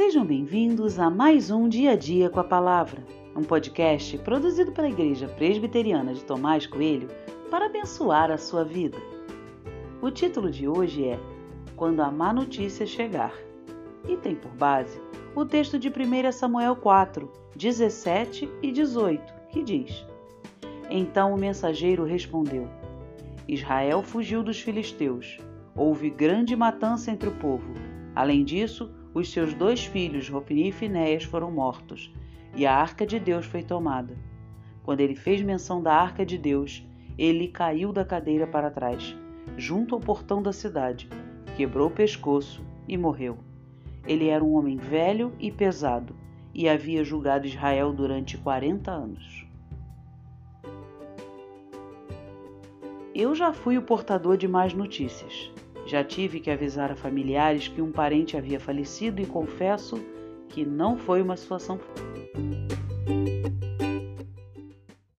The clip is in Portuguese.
Sejam bem-vindos a mais um Dia a Dia com a Palavra, um podcast produzido pela Igreja Presbiteriana de Tomás Coelho para abençoar a sua vida. O título de hoje é Quando a Má Notícia Chegar e tem por base o texto de 1 Samuel 4, 17 e 18, que diz: Então o mensageiro respondeu: Israel fugiu dos filisteus. Houve grande matança entre o povo. Além disso, os seus dois filhos, Rofni e Finéias, foram mortos, e a arca de Deus foi tomada. Quando ele fez menção da arca de Deus, ele caiu da cadeira para trás, junto ao portão da cidade, quebrou o pescoço e morreu. Ele era um homem velho e pesado, e havia julgado Israel durante quarenta anos. Eu já fui o portador de más notícias. Já tive que avisar a familiares que um parente havia falecido e confesso que não foi uma situação